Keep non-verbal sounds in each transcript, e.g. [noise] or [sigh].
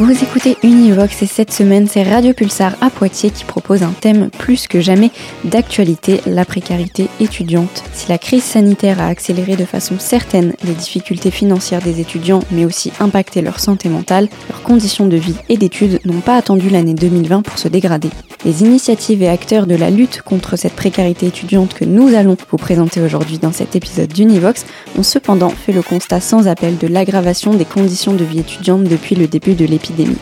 Vous écoutez Univox et cette semaine, c'est Radio Pulsar à Poitiers qui propose un thème plus que jamais d'actualité, la précarité étudiante. Si la crise sanitaire a accéléré de façon certaine les difficultés financières des étudiants, mais aussi impacté leur santé mentale, leurs conditions de vie et d'études n'ont pas attendu l'année 2020 pour se dégrader. Les initiatives et acteurs de la lutte contre cette précarité étudiante que nous allons vous présenter aujourd'hui dans cet épisode d'Univox ont cependant fait le constat sans appel de l'aggravation des conditions de vie étudiante depuis le début de l'épidémie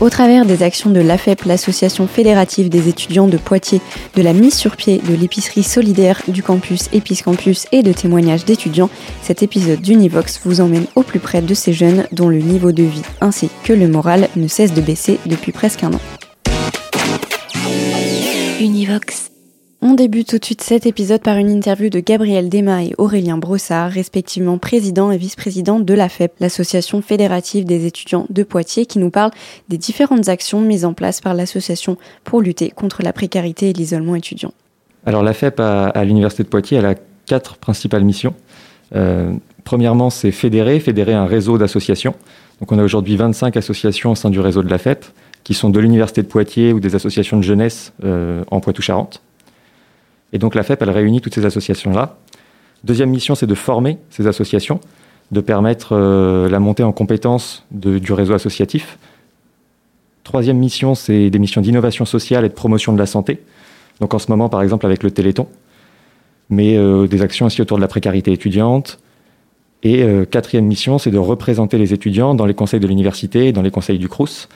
au travers des actions de l'AFEP, l'association fédérative des étudiants de Poitiers, de la mise sur pied de l'épicerie solidaire du campus Episcampus et de témoignages d'étudiants, cet épisode d'Univox vous emmène au plus près de ces jeunes dont le niveau de vie ainsi que le moral ne cesse de baisser depuis presque un an. Univox. On débute tout de suite cet épisode par une interview de Gabriel Dema et Aurélien Brossard, respectivement président et vice-président de la FEP, l'association fédérative des étudiants de Poitiers, qui nous parle des différentes actions mises en place par l'association pour lutter contre la précarité et l'isolement étudiant. Alors la FEP à, l'université de Poitiers, elle a quatre principales missions. Euh, premièrement, c'est fédérer, fédérer un réseau d'associations. Donc on a aujourd'hui 25 associations au sein du réseau de la FEP, qui sont de l'université de Poitiers ou des associations de jeunesse euh, en Poitou-Charentes. Et donc la FEP, elle réunit toutes ces associations-là. Deuxième mission, c'est de former ces associations, de permettre euh, la montée en compétences du réseau associatif. Troisième mission, c'est des missions d'innovation sociale et de promotion de la santé. Donc en ce moment, par exemple, avec le Téléthon, mais euh, des actions aussi autour de la précarité étudiante. Et quatrième mission, c'est de représenter les étudiants dans les conseils de l'université, dans les conseils du CRUS.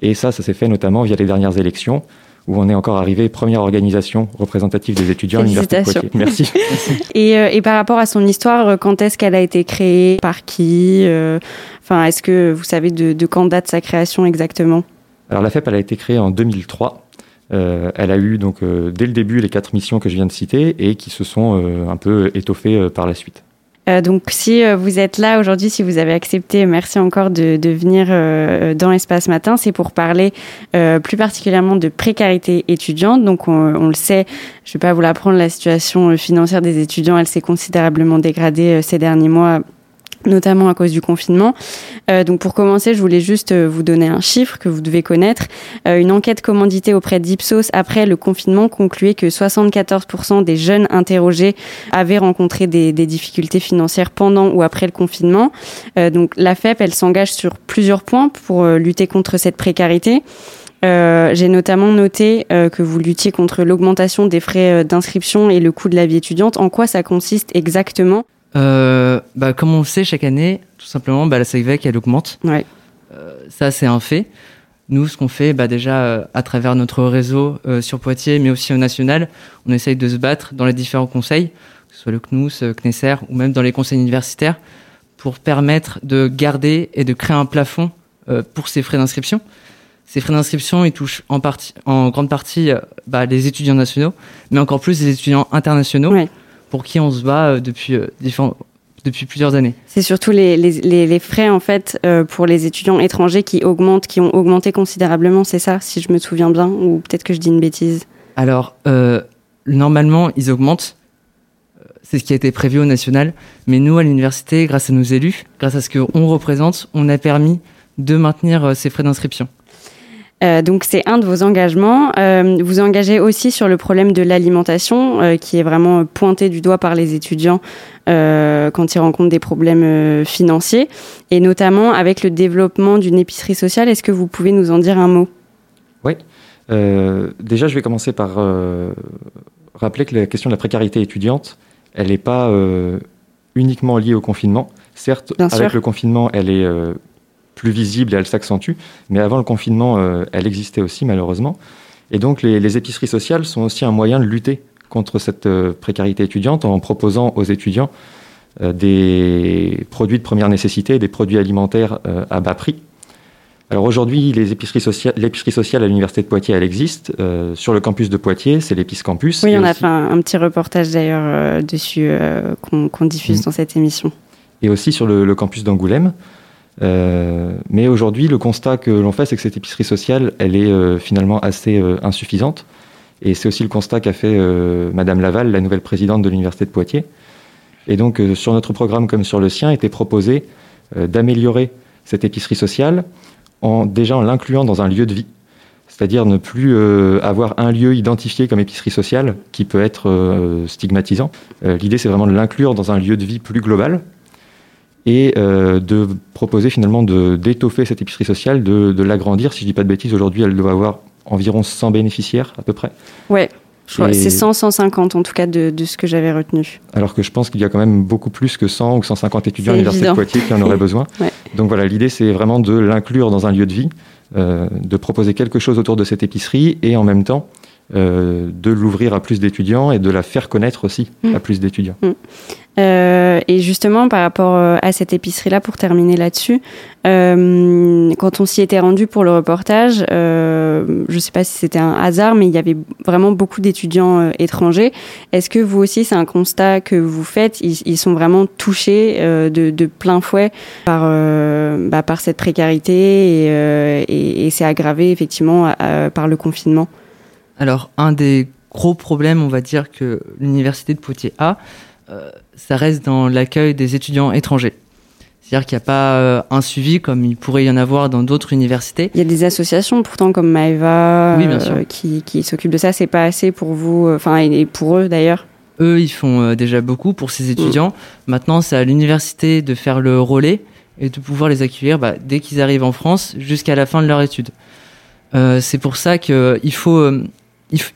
Et ça, ça s'est fait notamment via les dernières élections, où on est encore arrivé première organisation représentative des étudiants à l'Université de Poitiers. Merci. [laughs] et, euh, et, par rapport à son histoire, euh, quand est-ce qu'elle a été créée? Par qui? Euh, Enfin, est-ce que vous savez de, de, quand date sa création exactement? Alors la FEP, elle a été créée en 2003. Euh, elle a eu donc dès le début les quatre missions que je viens de citer et qui se sont un peu étoffées par la suite. Euh, donc si euh, vous êtes là aujourd'hui, si vous avez accepté, merci encore de, venir euh, dans Espace Matin, c'est pour parler plus particulièrement de précarité étudiante. Donc on, on le sait, je ne vais pas vous l'apprendre, la situation financière des étudiants, elle s'est considérablement dégradée ces derniers mois notamment à cause du confinement. Euh, donc pour commencer, je voulais juste euh, vous donner un chiffre que vous devez connaître. Euh, une enquête commanditée auprès d'Ipsos après le confinement concluait que 74% des jeunes interrogés avaient rencontré des, difficultés financières pendant ou après le confinement. Donc la FEP, elle s'engage sur plusieurs points pour lutter contre cette précarité. J'ai notamment noté que vous luttiez contre l'augmentation des frais d'inscription et le coût de la vie étudiante. En quoi ça consiste exactement? Euh, bah, Comme on le sait, chaque année, tout simplement, bah, la SAIVEC, elle augmente. Ouais. Euh, ça, c'est un fait. Nous, ce qu'on fait, bah, déjà, euh, à travers notre réseau euh, sur Poitiers, mais aussi au national, on essaye de se battre dans les différents conseils, que ce soit le CNUS, euh, CNESER, ou même dans les conseils universitaires, pour permettre de garder et de créer un plafond euh, pour ces frais d'inscription. Ces frais d'inscription, ils touchent en, partie, en grande partie bah, les étudiants nationaux, mais encore plus les étudiants internationaux. Ouais pour qui on se bat depuis, euh, depuis plusieurs années. C'est surtout les, les, les, frais en fait euh, pour les étudiants étrangers qui augmentent, qui ont augmenté considérablement, c'est ça, si je me souviens bien, ou peut-être que je dis une bêtise? Alors, euh, normalement, ils augmentent. C'est ce qui a été prévu au national. Mais nous, à l'université, grâce à nos élus, grâce à ce qu'on représente, on a permis de maintenir ces frais d'inscription. Euh, donc c'est un de vos engagements. Euh, vous engagez aussi sur le problème de l'alimentation, euh, qui est vraiment pointé du doigt par les étudiants quand ils rencontrent des problèmes financiers, et notamment avec le développement d'une épicerie sociale. Est-ce que vous pouvez nous en dire un mot? Oui. déjà, je vais commencer par rappeler que la question de la précarité étudiante, elle n'est pas uniquement liée au confinement. Certes, Bien avec sûr. le confinement, elle est plus visible et elle s'accentue. Mais avant le confinement, euh, elle existait aussi malheureusement. Et donc les, les, épiceries sociales sont aussi un moyen de lutter contre cette euh, précarité étudiante en proposant aux étudiants euh, des produits de première nécessité, des produits alimentaires à bas prix. Alors aujourd'hui, l'épicerie sociale à l'université de Poitiers, elle existe. Euh, sur le campus de Poitiers, c'est l'épice campus. Oui, on a aussi- fait un, un petit reportage d'ailleurs euh, dessus euh, qu'on diffuse Mm. dans cette émission. et aussi sur le, le campus d'Angoulême. Euh, mais aujourd'hui, le constat que l'on fait, c'est que cette épicerie sociale, elle est euh, finalement assez euh, insuffisante. Et c'est aussi le constat qu'a fait Madame Laval, la nouvelle présidente de l'université de Poitiers. Et donc, sur notre programme comme sur le sien, était proposé d'améliorer cette épicerie sociale en déjà en l'incluant dans un lieu de vie. C'est-à-dire ne plus euh, avoir un lieu identifié comme épicerie sociale qui peut être euh, stigmatisant. Euh, L'idée, c'est vraiment de l'inclure dans un lieu de vie plus global et euh, de proposer finalement d'étoffer cette épicerie sociale, de, de l'agrandir. Si je dis pas de bêtises, aujourd'hui, elle doit avoir environ 100 bénéficiaires à peu près. Ouais, Et- c'est 100, 150 en tout cas de, de ce que j'avais retenu. Alors que je pense qu'il y a quand même beaucoup plus que 100 ou 150 étudiants à l'université de. Poitiers qui en auraient besoin. [laughs] Ouais. Donc voilà, l'idée c'est vraiment de l'inclure dans un lieu de vie, euh, de proposer quelque chose autour de cette épicerie et en même temps euh, de l'ouvrir à plus d'étudiants et de la faire connaître aussi Mm. à plus d'étudiants. Euh, et justement, par rapport euh, à cette épicerie-là, pour terminer là-dessus, euh, quand on s'y était rendu pour le reportage, je ne sais pas si c'était un hasard, mais il y avait vraiment beaucoup d'étudiants étrangers. Est-ce que vous aussi, c'est un constat que vous faites? Ils, sont vraiment touchés de, plein fouet par, bah, cette précarité et, c'est aggravé effectivement par le confinement? Alors, un des gros problèmes, on va dire, que l'université de Poitiers a, ça reste dans l'accueil des étudiants étrangers. C'est-à-dire qu'il n'y a pas euh, un suivi comme il pourrait y en avoir dans d'autres universités. Il y a des associations pourtant comme Maeva Oui, euh, qui, qui s'occupent de ça. C'est pas assez pour vous, euh, enfin et pour eux d'ailleurs. Eux, ils font euh, déjà beaucoup pour ces étudiants. Maintenant, c'est à l'université de faire le relais et de pouvoir les accueillir bah, dès qu'ils arrivent en France jusqu'à la fin de leur étude. Euh, c'est pour ça qu'il faut, euh,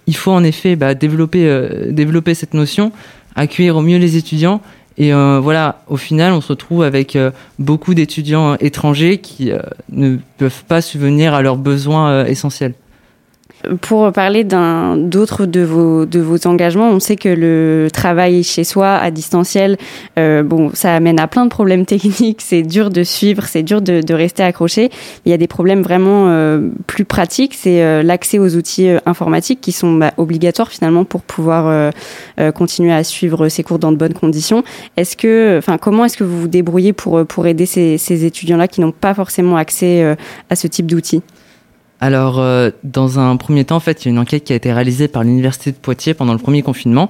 il, faut en effet bah, développer, euh, développer cette notion, accueillir au mieux les étudiants. Et euh, voilà, au final, on se retrouve avec euh, beaucoup d'étudiants étrangers qui euh, ne peuvent pas subvenir à leurs besoins euh, essentiels. Pour parler d'un d'autres de vos de vos engagements, on sait que le travail chez soi à distanciel, euh, bon, ça amène à plein de problèmes [laughs] techniques. C'est dur de suivre, c'est dur de, de rester accroché. Il y a des problèmes vraiment euh, plus pratiques. C'est euh, l'accès aux outils euh, informatiques qui sont bah, obligatoires finalement pour pouvoir euh, continuer à suivre ces cours dans de bonnes conditions. Est-ce que, enfin, comment est-ce que vous vous débrouillez pour pour aider ces, ces étudiants-là qui n'ont pas forcément accès à ce type d'outils? Alors, euh, dans un premier temps, en fait, il y a une enquête qui a été réalisée par l'université de Poitiers pendant le premier confinement.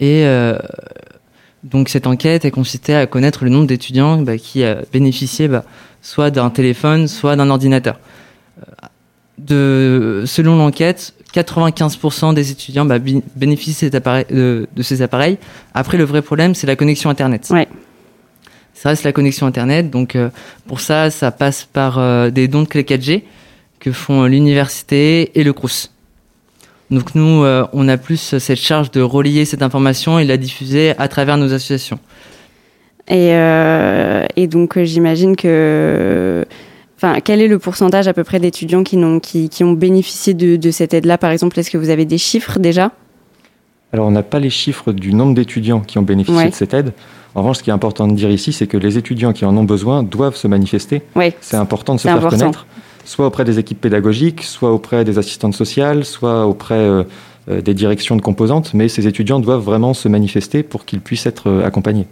Et euh, donc, cette enquête a consisté à connaître le nombre d'étudiants bah, qui euh, bénéficiaient bah, soit d'un téléphone, soit d'un ordinateur. De, selon l'enquête, 95% des étudiants bah, bénéficient de, ces appareils. Après, le vrai problème, c'est la connexion Internet. Ouais. Ça reste la connexion Internet. Donc, euh, pour ça, ça passe par euh, des dons de clés 4G que font l'université et le CRUS. Donc nous, euh, on a plus cette charge de relayer cette information et de la diffuser à travers nos associations. Et, euh, et donc euh, j'imagine que, enfin, quel est le pourcentage à peu près d'étudiants qui, n'ont- qui, qui ont bénéficié de, de cette aide-là? Par exemple, est-ce que vous avez des chiffres déjà? Alors, on n'a pas les chiffres du nombre d'étudiants qui ont bénéficié Ouais. de cette aide. En revanche, ce qui est important de dire ici, c'est que les étudiants qui en ont besoin doivent se manifester. Oui. C'est important de se C'est faire important. connaître, soit auprès des équipes pédagogiques, soit auprès des assistantes sociales, soit auprès euh, euh, des directions de composantes. Mais ces étudiants doivent vraiment se manifester pour qu'ils puissent être euh, accompagnés.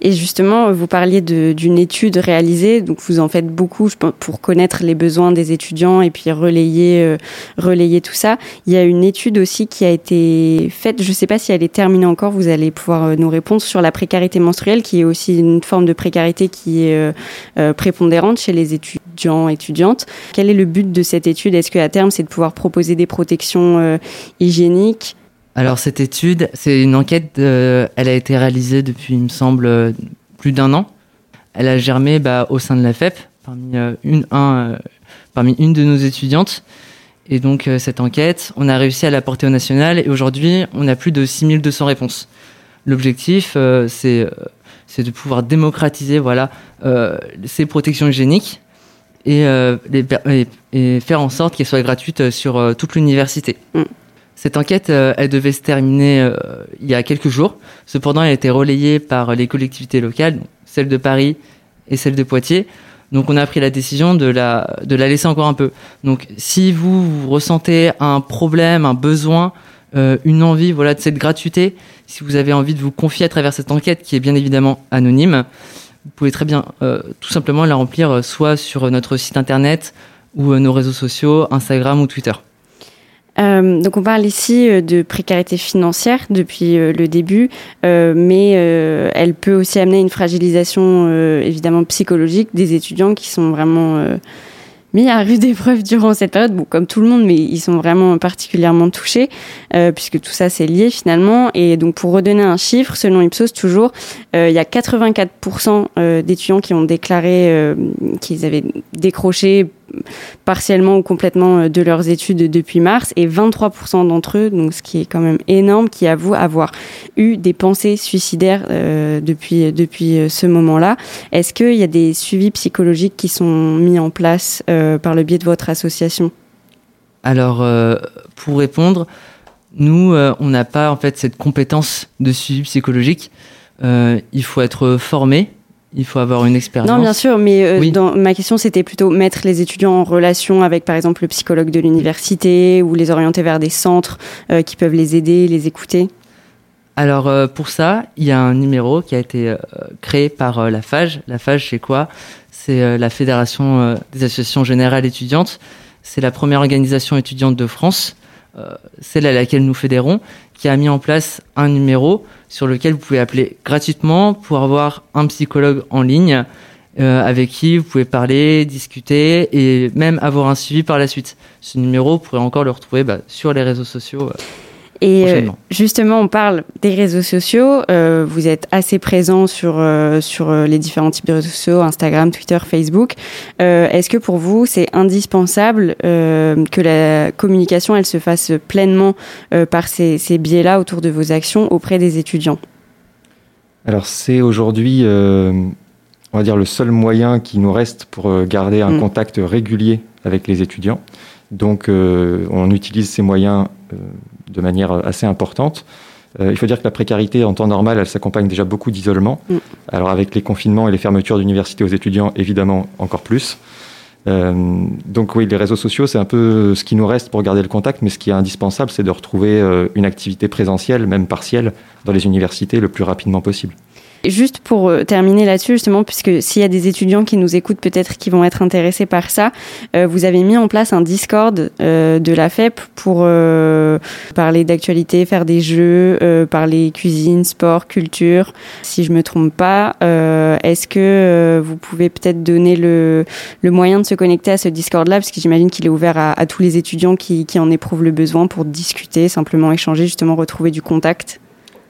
Et justement, vous parliez d'une étude réalisée, donc vous en faites beaucoup pour connaître les besoins des étudiants et puis relayer, relayer tout ça. Il y a une étude aussi qui a été faite, je ne sais pas si elle est terminée encore, vous allez pouvoir nous répondre sur la précarité menstruelle, qui est aussi une forme de précarité qui est prépondérante chez les étudiants étudiantes. Quel est le but de cette étude? Est-ce qu'à terme, c'est de pouvoir proposer des protections euh, hygiéniques? Alors cette étude, c'est une enquête, euh, elle a été réalisée depuis, il me semble, euh, plus d'un an. Elle a germé bah, au sein de la FEP, parmi, une, un, parmi une de nos étudiantes. Et donc cette enquête, on a réussi à la porter au national et aujourd'hui, on a plus de 6200 réponses. L'objectif, c'est de pouvoir démocratiser ces protections hygiéniques et, euh, les per- et, et faire en sorte qu'elles soient gratuites sur euh, toute l'université. Cette enquête, euh, elle devait se terminer euh, il y a quelques jours. Cependant, elle a été relayée par les collectivités locales, celle de Paris et celle de Poitiers. Donc on a pris la décision de la, de la laisser encore un peu. Donc si vous, vous ressentez un problème, un besoin, euh, une envie voilà, de cette gratuité, si vous avez envie de vous confier à travers cette enquête qui est bien évidemment anonyme, vous pouvez très bien euh, tout simplement la remplir euh, soit sur notre site internet ou nos réseaux sociaux, Instagram ou Twitter. Euh, donc on parle ici euh, de précarité financière depuis euh, le début, mais elle peut aussi amener une fragilisation évidemment psychologique des étudiants qui sont vraiment mis à rude épreuve durant cette période. Comme tout le monde, mais ils sont vraiment particulièrement touchés, puisque tout ça c'est lié finalement. Et donc pour redonner un chiffre, selon Ipsos toujours, il y a 84% d'étudiants qui ont déclaré qu'ils avaient décroché partiellement ou complètement euh, de leurs études depuis mars et 23% d'entre eux, donc ce qui est quand même énorme, qui avouent avoir eu des pensées suicidaires euh, depuis, depuis euh, ce moment-là. Est-ce qu'il y a des suivis psychologiques qui sont mis en place par le biais de votre association? Alors, pour répondre, nous, on n'a pas en fait cette compétence de suivi psychologique. il faut être formé il faut avoir une expérience. Non, bien sûr, mais euh, dans, ma question, c'était plutôt mettre les étudiants en relation avec, par exemple, le psychologue de l'université ou les orienter vers des centres euh, qui peuvent les aider, les écouter. Alors, euh, pour ça, il y a un numéro qui a été créé par la FAGE. La FAGE, c'est quoi? C'est la Fédération des associations générales étudiantes. C'est la première organisation étudiante de France, celle à laquelle nous fédérons, qui a mis en place un numéro sur lequel vous pouvez appeler gratuitement pour avoir un psychologue en ligne euh, avec qui vous pouvez parler, discuter et même avoir un suivi par la suite. Ce numéro, vous pourrez encore le retrouver bah, sur les réseaux sociaux. Euh, et euh, justement, on parle des réseaux sociaux. Euh, vous êtes assez présent sur euh, sur les différents types de réseaux sociaux, Instagram, Twitter, Facebook. Est-ce que pour vous, c'est indispensable que la communication, elle se fasse pleinement par ces, ces biais-là autour de vos actions auprès des étudiants? Alors, c'est aujourd'hui, on va dire, le seul moyen qui nous reste pour garder un mm. contact régulier avec les étudiants. Donc, on utilise ces moyens de manière assez importante. Euh, il faut dire que la précarité en temps normal, elle s'accompagne déjà beaucoup d'isolement. Mm. Alors avec les confinements et les fermetures d'universités aux étudiants, évidemment encore plus. Euh, donc oui, les réseaux sociaux, c'est un peu ce qui nous reste pour garder le contact, mais ce qui est indispensable, c'est de retrouver euh, une activité présentielle, même partielle, dans les universités le plus rapidement possible. Juste pour euh, terminer là-dessus, justement, puisque s'il y a des étudiants qui nous écoutent, peut-être qui vont être intéressés par ça, euh, vous avez mis en place un Discord euh, de la FEP pour parler d'actualité, faire des jeux, parler cuisine, sport, culture. Si je me trompe pas, est-ce que vous pouvez peut-être donner le, le moyen de se connecter à ce Discord-là, parce que j'imagine qu'il est ouvert à, à, tous les étudiants qui, qui en éprouvent le besoin pour discuter, simplement échanger, justement retrouver du contact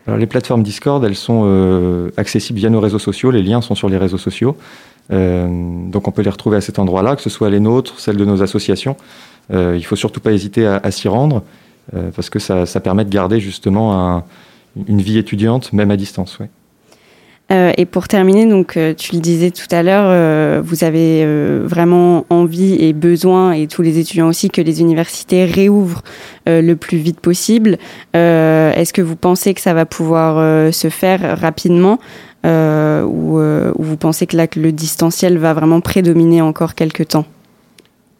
alors, les plateformes Discord, elles sont euh, accessibles via nos réseaux sociaux. Les liens sont sur les réseaux sociaux. Euh, donc, on peut les retrouver à cet endroit-là, que ce soit les nôtres, celles de nos associations. Euh, il faut surtout pas hésiter à, s'y rendre, euh, parce que ça, ça, permet de garder justement un, une vie étudiante, même à distance. Ouais. Euh, et pour terminer, donc euh, tu le disais tout à l'heure, euh, vous avez vraiment envie et besoin, et tous les étudiants aussi, que les universités réouvrent le plus vite possible. Est-ce que vous pensez que ça va pouvoir se faire rapidement ou, vous pensez que là le distanciel va vraiment prédominer encore quelques temps?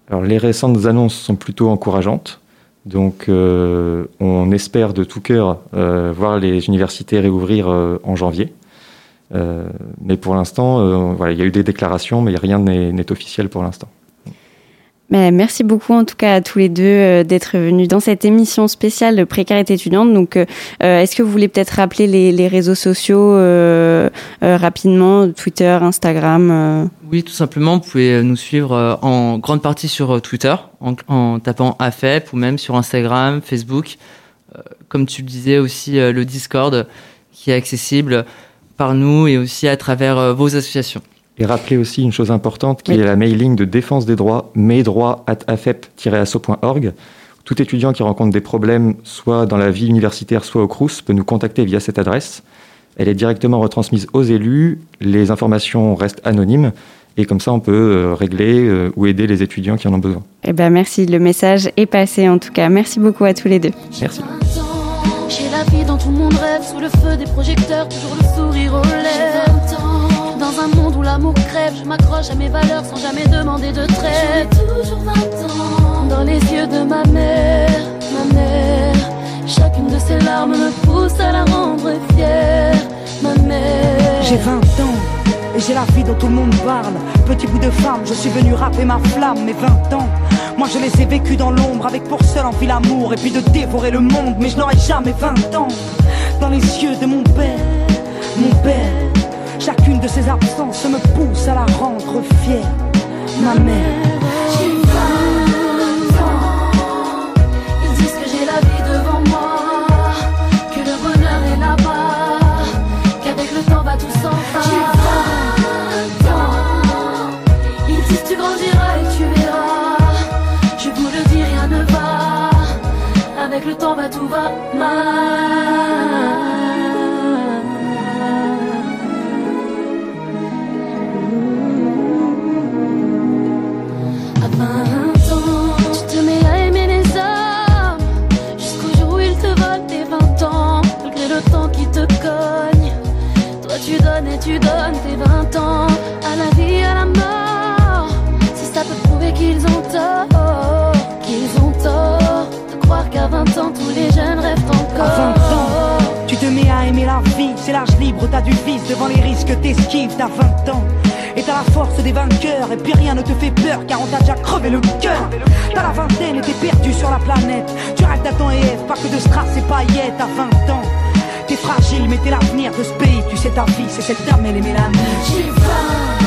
Alors les récentes annonces sont plutôt encourageantes. Donc on espère de tout cœur voir les universités réouvrir en janvier. Euh, mais pour l'instant, euh, voilà, il y a eu des déclarations, mais rien n'est officiel pour l'instant. merci beaucoup en tout cas à tous les deux euh, d'être venus dans cette émission spéciale de précarité étudiante. Donc, est-ce que vous voulez peut-être rappeler les, réseaux sociaux rapidement, Twitter, Instagram Oui, tout simplement, vous pouvez nous suivre en grande partie sur Twitter, en, en tapant AFEP, ou même sur Instagram, Facebook. comme tu le disais aussi, le Discord qui est accessible par nous et aussi à travers euh, vos associations. Et rappelez aussi une chose importante qui est la mailing de défense des droits, mesdroits.afep-asso.org. Tout étudiant qui rencontre des problèmes, soit dans la vie universitaire, soit au CRUS, peut nous contacter via cette adresse. Elle est directement retransmise aux élus, les informations restent anonymes, et comme ça on peut euh, régler euh, ou aider les étudiants qui en ont besoin. Eh ben merci, le message est passé en tout cas. Merci beaucoup à tous les deux. Merci. J'ai la vie dans tout mon rêve, sous le feu des projecteurs, toujours le sourire aux lèvres. Dans dans un monde où l'amour crève. Je m'accroche à mes valeurs sans jamais demander de trêve. toujours 20 ans dans les yeux de ma mère, ma mère. Chacune de ses larmes me pousse à la rendre fière, ma mère. J'ai 20 ans. J'ai la vie dont tout le monde parle. Petit bout de femme, je suis venu rapper ma flamme, mes 20 ans. Moi je les ai vécus dans l'ombre, avec pour seul envie l'amour et puis de dévorer le monde. Mais je n'aurai jamais 20 ans. Dans les yeux de mon père, mon père. Chacune de ses absences me pousse à la rendre fière, ma mère. Le temps va, tout va mal. À 20 ans, tu te mets à aimer les hommes jusqu'au jour où ils te volent tes 20 ans, malgré le temps qui te cogne. Toi, tu donnes et tu donnes tes 20 ans ans, tous les jeunes rêvent encore. À 20 ans, tu te mets à aimer la vie, c'est l'âge libre, t'as du vice devant les risques, t'esquives, t'as 20 ans. Et t'as la force des vainqueurs, et puis rien ne te fait peur, car on t'a déjà crevé le cœur. T'as la vingtaine et t'es perdu sur la planète. Tu rêves d'Adam et Ève, pas que de strass et paillettes à 20 ans. T'es fragile, mais t'es l'avenir de ce pays, tu sais ta vie, c'est cette dame, et mélanie. J'ai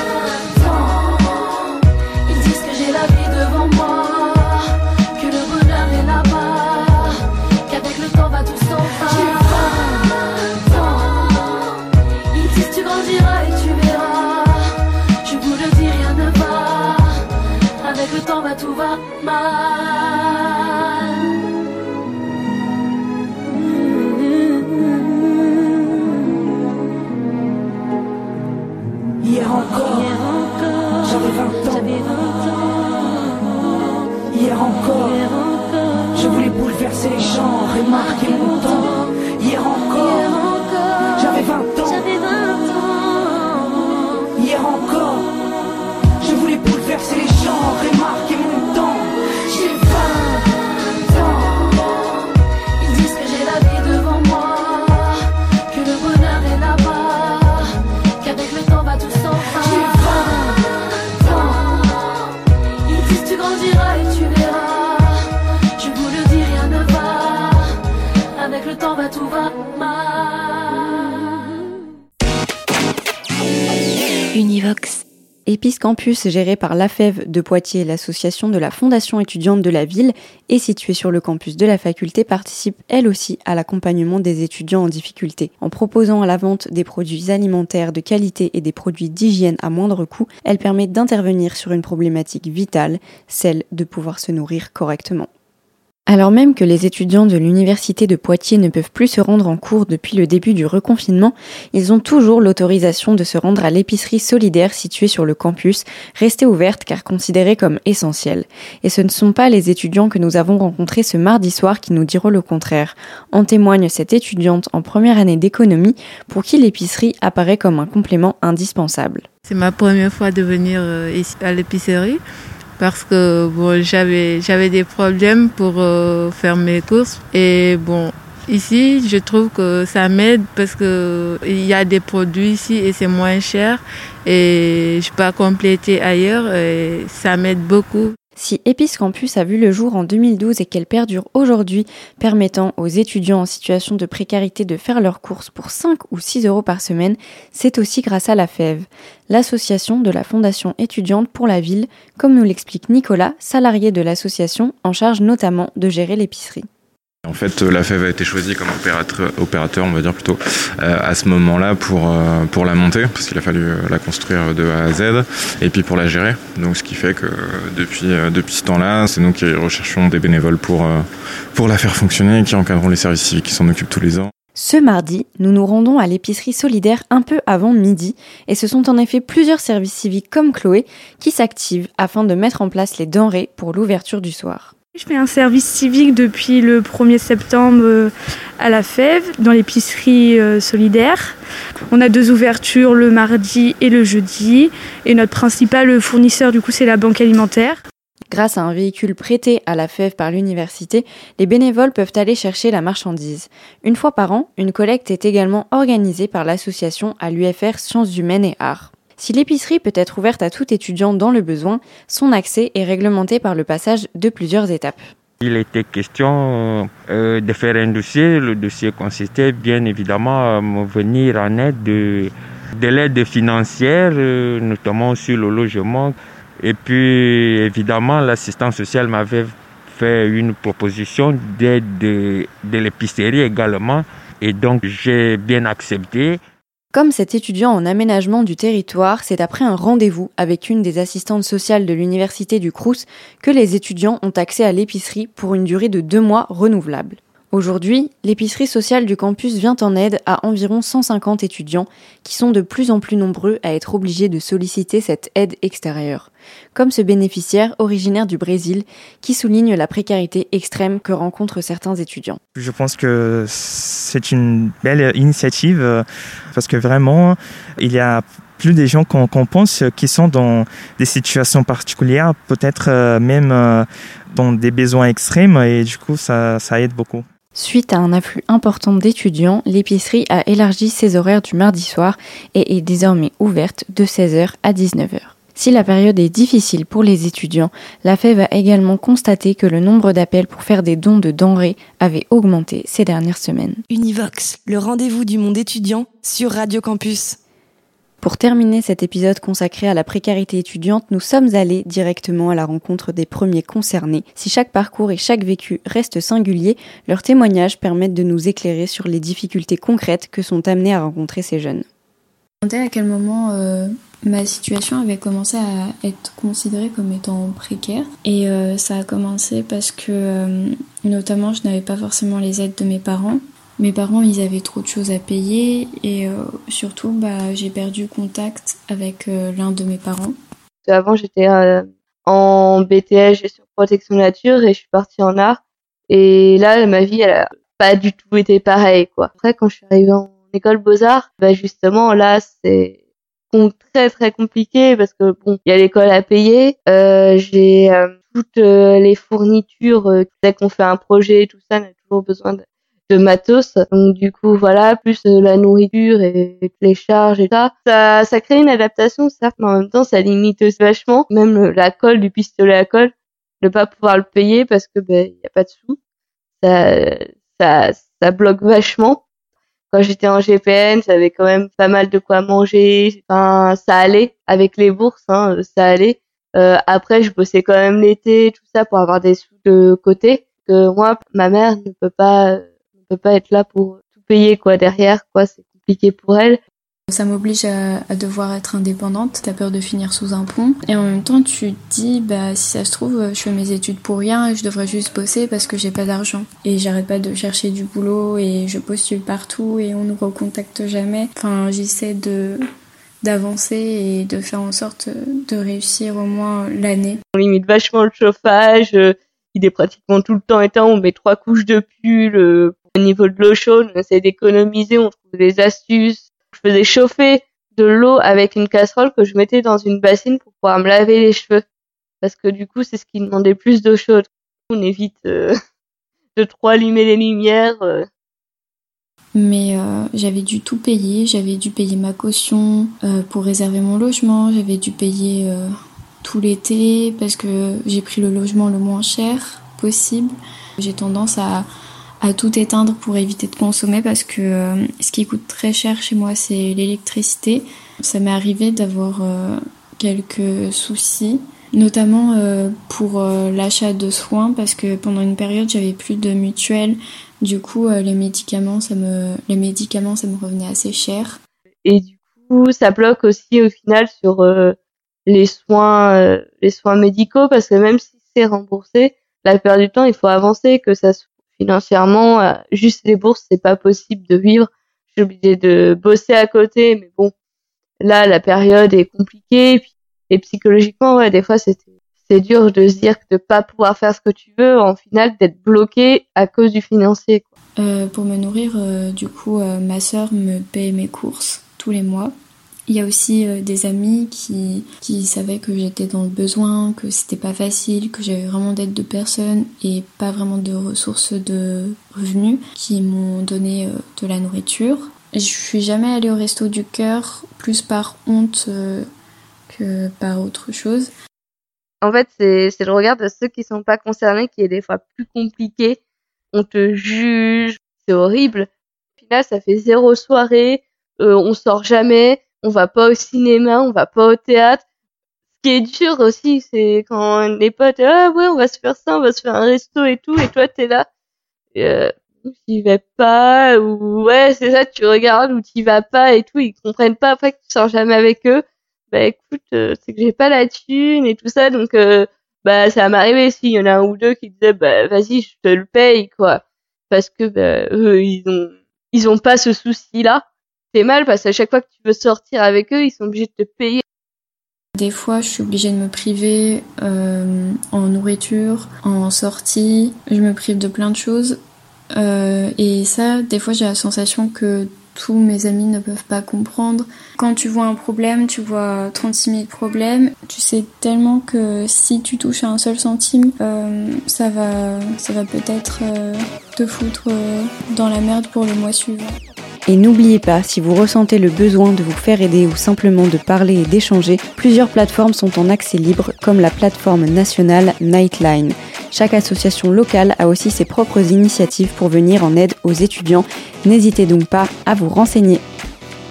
Episcampus, géré par l'AFEV de Poitiers, l'association de la Fondation étudiante de la ville, et situé sur le campus de la faculté, participe elle aussi à l'accompagnement des étudiants en difficulté. En proposant à la vente des produits alimentaires de qualité et des produits d'hygiène à moindre coût, elle permet d'intervenir sur une problématique vitale, celle de pouvoir se nourrir correctement. Alors même que les étudiants de l'université de Poitiers ne peuvent plus se rendre en cours depuis le début du reconfinement, ils ont toujours l'autorisation de se rendre à l'épicerie solidaire située sur le campus, restée ouverte car considérée comme essentielle. Et ce ne sont pas les étudiants que nous avons rencontrés ce mardi soir qui nous diront le contraire. En témoigne cette étudiante en première année d'économie pour qui l'épicerie apparaît comme un complément indispensable. C'est ma première fois de venir euh, à l'épicerie parce que bon, j'avais j'avais des problèmes pour euh, faire mes courses et bon ici je trouve que ça m'aide parce que il y a des produits ici et c'est moins cher et je peux compléter ailleurs et ça m'aide beaucoup. Si Epice Campus a vu le jour en 2012 et qu'elle perdure aujourd'hui, permettant aux étudiants en situation de précarité de faire leurs courses pour 5 ou 6 euros par semaine, c'est aussi grâce à la FEV, l'association de la Fondation étudiante pour la ville, comme nous l'explique Nicolas, salarié de l'association en charge notamment de gérer l'épicerie. En fait, la FEV a été choisie comme opérateur, on va dire plutôt, euh, à ce moment-là pour, euh, pour la monter, parce qu'il a fallu euh, la construire de A à Z, et puis pour la gérer. Donc, ce qui fait que depuis, depuis ce temps-là, c'est nous qui recherchons des bénévoles pour, pour la faire fonctionner, qui encadrons les services civiques qui s'en occupent tous les ans. Ce mardi, nous nous rendons à l'épicerie solidaire un peu avant midi, et ce sont en effet plusieurs services civiques comme Chloé qui s'activent afin de mettre en place les denrées pour l'ouverture du soir. Je fais un service civique depuis le 1er septembre à la Fève, dans l'épicerie solidaire. On a deux ouvertures le mardi et le jeudi. Et notre principal fournisseur, du coup, c'est la banque alimentaire. Grâce à un véhicule prêté à la FEV par l'université, les bénévoles peuvent aller chercher la marchandise. Une fois par an, une collecte est également organisée par l'association à l'UFR Sciences Humaines et Arts. Si l'épicerie peut être ouverte à tout étudiant dans le besoin, son accès est réglementé par le passage de plusieurs étapes. Il était question euh, de faire un dossier. Le dossier consistait bien évidemment à venir en aide de, l'aide financière, euh, notamment sur le logement. Et puis évidemment, l'assistance sociale m'avait fait une proposition d'aide de, de l'épicerie également. Et donc j'ai bien accepté. Comme cet étudiant en aménagement du territoire, c'est après un rendez-vous avec une des assistantes sociales de l'université du Crous que les étudiants ont accès à l'épicerie pour une durée de deux mois renouvelable. Aujourd'hui, l'épicerie sociale du campus vient en aide à environ 150 étudiants qui sont de plus en plus nombreux à être obligés de solliciter cette aide extérieure, comme ce bénéficiaire originaire du Brésil qui souligne la précarité extrême que rencontrent certains étudiants. Je pense que c'est une belle initiative euh, parce que vraiment, il y a plus des gens qu'on pense qui sont dans des situations particulières, peut-être euh, même euh, dans des besoins extrêmes et du coup ça, ça aide beaucoup. Suite à un afflux important d'étudiants, l'épicerie a élargi ses horaires du mardi soir et est désormais ouverte de 16h à 19h. Si la période est difficile pour les étudiants, la FEV a également constaté que le nombre d'appels pour faire des dons de denrées avait augmenté ces dernières semaines. Univox, le rendez-vous du monde étudiant sur Radio Campus. Pour terminer cet épisode consacré à la précarité étudiante, nous sommes allés directement à la rencontre des premiers concernés. Si chaque parcours et chaque vécu reste singulier, leurs témoignages permettent de nous éclairer sur les difficultés concrètes que sont amenés à rencontrer ces jeunes. À quel moment euh, ma situation avait commencé à être considérée comme étant précaire et euh, ça a commencé parce que euh, notamment je n'avais pas forcément les aides de mes parents mes parents, ils avaient trop de choses à payer et euh, surtout, bah, j'ai perdu contact avec euh, l'un de mes parents. Avant, j'étais euh, en BTS gestion protection nature et je suis partie en art. Et là, ma vie, elle a pas du tout été pareille, quoi. Après, quand je suis arrivée en école beaux-arts, bah, justement, là, c'est très très compliqué parce que bon, il y a l'école à payer, j'ai toutes les fournitures, dès qu'on fait un projet, tout ça, on a toujours besoin de de matos. Donc du coup voilà, plus euh, la nourriture et les charges et ça, ça, ça crée une adaptation certes, mais en même temps ça limite vachement. Même la colle du pistolet à colle, ne pas pouvoir le payer parce que ben y a pas de sous, ça, ça, ça bloque vachement. Quand j'étais en GPN, j'avais quand même pas mal de quoi manger. Enfin, ça allait avec les bourses, hein, ça allait. Euh, après, je bossais quand même l'été, tout ça, pour avoir des sous de côté. Que moi, ma mère ne peut pas peut pas être là pour tout payer quoi derrière quoi c'est compliqué pour elle ça m'oblige à, devoir être indépendante, t'as peur de finir sous un pont. Et en même temps, tu te dis, bah, si ça se trouve, je fais mes études pour rien et je devrais juste bosser parce que j'ai pas d'argent. Et j'arrête pas de chercher du boulot et je postule partout et on ne recontacte jamais. Enfin, j'essaie de, d'avancer et de faire en sorte de réussir au moins l'année. On limite vachement le chauffage, euh, il est pratiquement tout le temps éteint, on met trois couches de pull euh, au niveau de l'eau chaude, on essaie d'économiser, on trouve des astuces. Je faisais chauffer de l'eau avec une casserole que je mettais dans une bassine pour pouvoir me laver les cheveux. Parce que du coup, c'est ce qui demandait plus d'eau chaude. On évite euh, [laughs] de trop allumer les lumières. Euh. Mais euh, j'avais dû tout payer. J'avais dû payer ma caution pour réserver mon logement. J'avais dû payer tout l'été parce que j'ai pris le logement le moins cher possible. J'ai tendance à à tout éteindre pour éviter de consommer parce que euh, ce qui coûte très cher chez moi c'est l'électricité. Ça m'est arrivé d'avoir euh, quelques soucis, notamment euh, pour l'achat de soins parce que pendant une période j'avais plus de mutuelle. Du coup les médicaments ça me les médicaments ça me revenait assez cher. Et du coup ça bloque aussi au final sur les soins les soins médicaux parce que même si c'est remboursé, la plupart du temps il faut avancer que ça financièrement, euh, juste les bourses, c'est pas possible de vivre. Je suis obligée de bosser à côté, mais bon, là, la période est compliquée. Et, psychologiquement, ouais, des fois, c'est dur de se dire de pas pouvoir faire ce que tu veux, en final d'être bloqué à cause du financier. Euh, pour me nourrir, euh, du coup, euh, ma sœur me paye mes courses tous les mois. Il y a aussi des amis qui, qui savaient que j'étais dans le besoin, que c'était pas facile, que j'avais vraiment d'aide de personnes et pas vraiment de ressources de revenus qui m'ont donné de la nourriture. Je suis jamais allée au resto du cœur plus par honte que par autre chose. En fait, c'est le regard de ceux qui sont pas concernés qui est des fois plus compliqué. On te juge, c'est horrible. Au final, ça fait zéro soirée, euh, on sort jamais, on va pas au cinéma, on va pas au théâtre. Ce qui est dur aussi, c'est quand les potes, ah ouais, on va se faire ça, on va se faire un resto et tout, et toi t'es là, euh, t'y vas pas, ou ouais, c'est ça, tu regardes ou t'y vas pas et tout, ils comprennent pas après que tu sors jamais avec eux bah écoute, euh, c'est que j'ai pas la thune et tout ça, donc euh, bah ça arrivé s'il y en a un ou deux qui disaient bah vas-y, je te le paye quoi, parce que bah, eux ils ont ils ont pas ce souci-là. Mal parce qu'à chaque fois que tu veux sortir avec eux, ils sont obligés de te payer. Des fois, je suis obligée de me priver euh, en nourriture, en sortie. Je me prive de plein de choses. Euh, et ça, des fois, j'ai la sensation que tous mes amis ne peuvent pas comprendre. Quand tu vois un problème, tu vois 36 000 problèmes. Tu sais tellement que si tu touches à un seul centime, euh, ça va, ça va peut-être te foutre dans la merde pour le mois suivant. Et n'oubliez pas, si vous ressentez le besoin de vous faire aider ou simplement de parler et d'échanger, plusieurs plateformes sont en accès libre, comme la plateforme nationale Nightline. Chaque association locale a aussi ses propres initiatives pour venir en aide aux étudiants. N'hésitez donc pas à vous renseigner.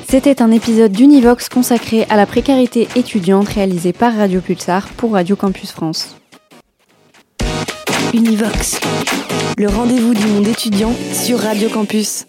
C'était un épisode d'Univox consacré à la précarité étudiante réalisé par Radio Pulsar pour Radio Campus France. Univox, le rendez-vous du monde étudiant sur Radio Campus.